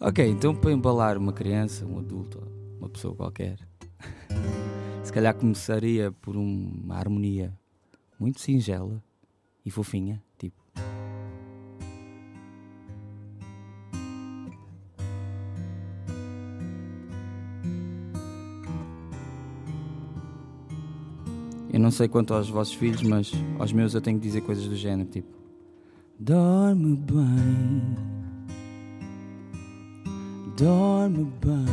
Ok, então para embalar uma criança, um adulto, uma pessoa qualquer, se calhar começaria por uma harmonia muito singela e fofinha, tipo. Eu não sei quanto aos vossos filhos, mas aos meus eu tenho que dizer coisas do género, tipo. Dorme bem. Dorme bem.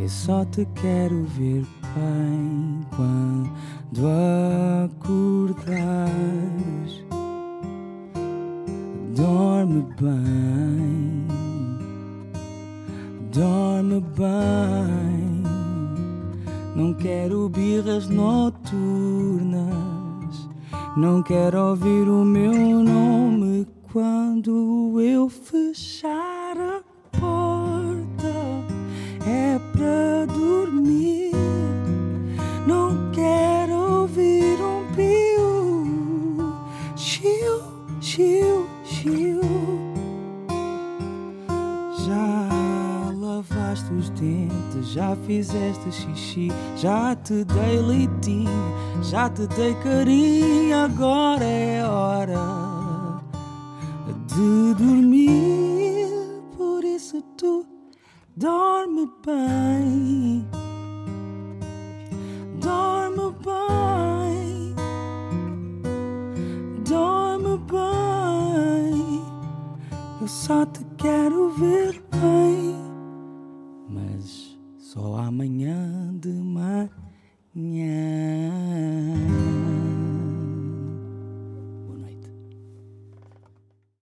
Eu só te quero ver bem quando acordares. Dorme bem. Dorme bem. Não quero birras noturnas. Não quero ouvir o meu nome quando eu fechar Chiu, chiu, chiu. Já lavaste os dentes, já fizeste xixi, já te dei leitinho, já te dei carinho, agora é hora de dormir. Por isso tu dorme bem, dorme bem, dorme bem. Eu só te quero ver bem, mas só amanhã de manhã.